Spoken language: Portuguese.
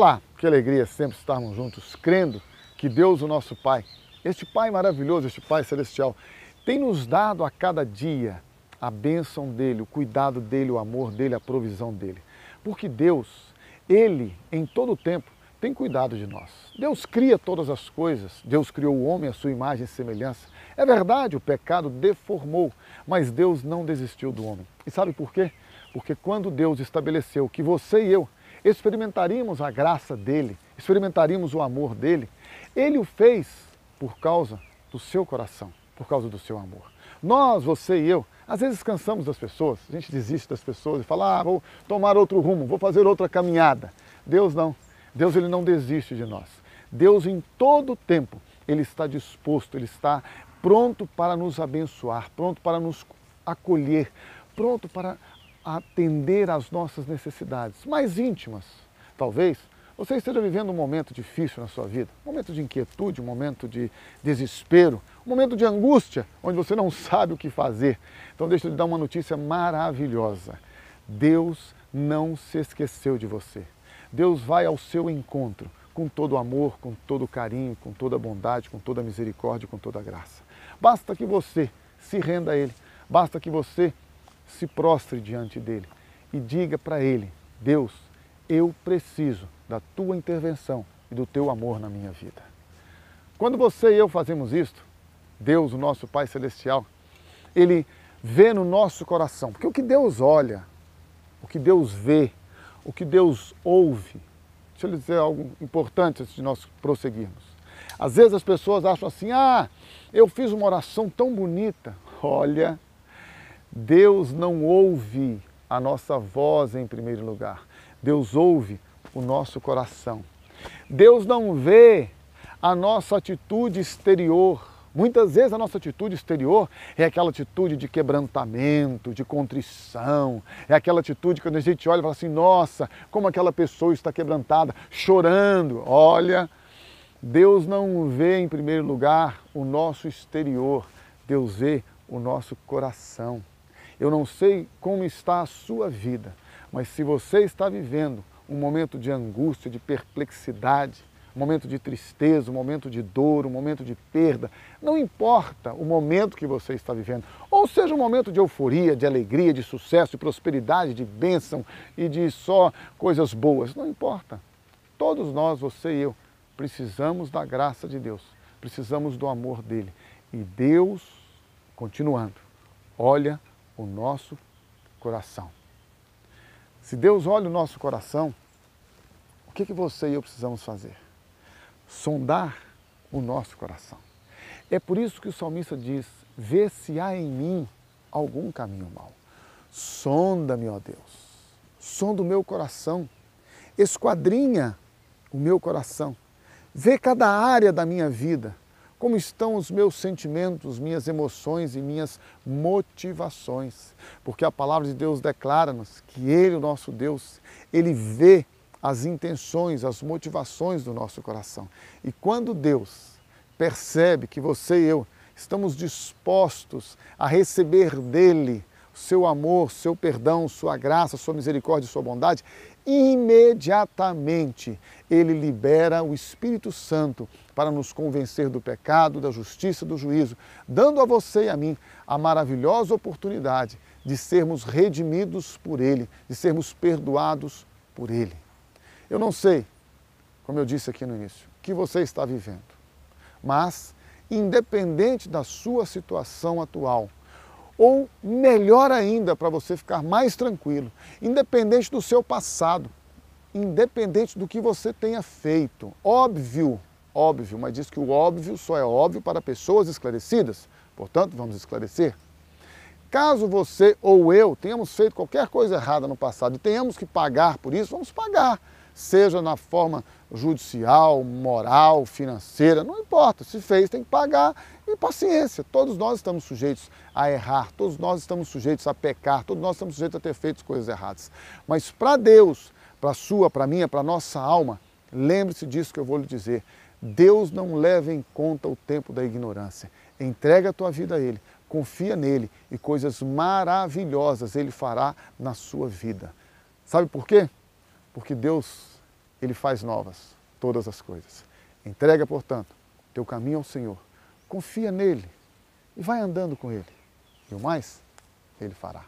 Olá, que alegria sempre estarmos juntos, crendo que Deus, o nosso Pai, este Pai maravilhoso, este Pai celestial, tem nos dado a cada dia a bênção dele, o cuidado dele, o amor dele, a provisão dele. Porque Deus, Ele, em todo o tempo, tem cuidado de nós. Deus cria todas as coisas, Deus criou o homem à sua imagem e semelhança. É verdade, o pecado deformou, mas Deus não desistiu do homem. E sabe por quê? Porque quando Deus estabeleceu que você e eu experimentaríamos a graça dele, experimentaríamos o amor dele, ele o fez por causa do seu coração, por causa do seu amor. Nós, você e eu, às vezes cansamos das pessoas, a gente desiste das pessoas e fala, ah, vou tomar outro rumo, vou fazer outra caminhada. Deus não. Deus ele não desiste de nós. Deus em todo tempo, ele está disposto, ele está pronto para nos abençoar, pronto para nos acolher, pronto para atender às nossas necessidades mais íntimas. Talvez você esteja vivendo um momento difícil na sua vida, um momento de inquietude, um momento de desespero, um momento de angústia, onde você não sabe o que fazer. Então deixa eu lhe dar uma notícia maravilhosa. Deus não se esqueceu de você. Deus vai ao seu encontro com todo amor, com todo carinho, com toda bondade, com toda misericórdia, com toda graça. Basta que você se renda a Ele, basta que você se prostre diante dele e diga para ele: Deus, eu preciso da tua intervenção e do teu amor na minha vida. Quando você e eu fazemos isto, Deus, o nosso Pai Celestial, ele vê no nosso coração, porque o que Deus olha, o que Deus vê, o que Deus ouve, deixa eu lhe dizer algo importante antes de nós prosseguirmos. Às vezes as pessoas acham assim: ah, eu fiz uma oração tão bonita. Olha, Deus não ouve a nossa voz em primeiro lugar. Deus ouve o nosso coração. Deus não vê a nossa atitude exterior. Muitas vezes a nossa atitude exterior é aquela atitude de quebrantamento, de contrição, é aquela atitude quando a gente olha e fala assim: nossa, como aquela pessoa está quebrantada, chorando. Olha, Deus não vê em primeiro lugar o nosso exterior, Deus vê o nosso coração. Eu não sei como está a sua vida, mas se você está vivendo um momento de angústia, de perplexidade, um momento de tristeza, um momento de dor, um momento de perda, não importa o momento que você está vivendo, ou seja, um momento de euforia, de alegria, de sucesso, de prosperidade, de bênção e de só coisas boas, não importa. Todos nós, você e eu, precisamos da graça de Deus, precisamos do amor dele. E Deus, continuando, olha o nosso coração. Se Deus olha o nosso coração, o que, que você e eu precisamos fazer? Sondar o nosso coração. É por isso que o salmista diz: Vê se há em mim algum caminho mau. Sonda-me, ó Deus, sonda o meu coração, esquadrinha o meu coração, vê cada área da minha vida como estão os meus sentimentos, minhas emoções e minhas motivações? Porque a palavra de Deus declara-nos que Ele, o nosso Deus, Ele vê as intenções, as motivações do nosso coração. E quando Deus percebe que você e eu estamos dispostos a receber dele seu amor, seu perdão, sua graça, sua misericórdia sua bondade, imediatamente ele libera o Espírito Santo para nos convencer do pecado, da justiça, do juízo, dando a você e a mim a maravilhosa oportunidade de sermos redimidos por ele, de sermos perdoados por ele. Eu não sei, como eu disse aqui no início, o que você está vivendo, mas independente da sua situação atual, ou melhor ainda, para você ficar mais tranquilo, independente do seu passado, independente do que você tenha feito. Óbvio, óbvio, mas diz que o óbvio só é óbvio para pessoas esclarecidas. Portanto, vamos esclarecer. Caso você ou eu tenhamos feito qualquer coisa errada no passado e tenhamos que pagar por isso, vamos pagar seja na forma judicial, moral, financeira, não importa. Se fez, tem que pagar e paciência. Todos nós estamos sujeitos a errar, todos nós estamos sujeitos a pecar, todos nós estamos sujeitos a ter feito coisas erradas. Mas para Deus, para a sua, para a minha, para a nossa alma, lembre-se disso que eu vou lhe dizer. Deus não leva em conta o tempo da ignorância. Entrega a tua vida a Ele, confia nele e coisas maravilhosas Ele fará na sua vida. Sabe por quê? porque Deus Ele faz novas todas as coisas. Entrega, portanto, teu caminho ao Senhor. Confia nele e vai andando com ele. E o mais, ele fará.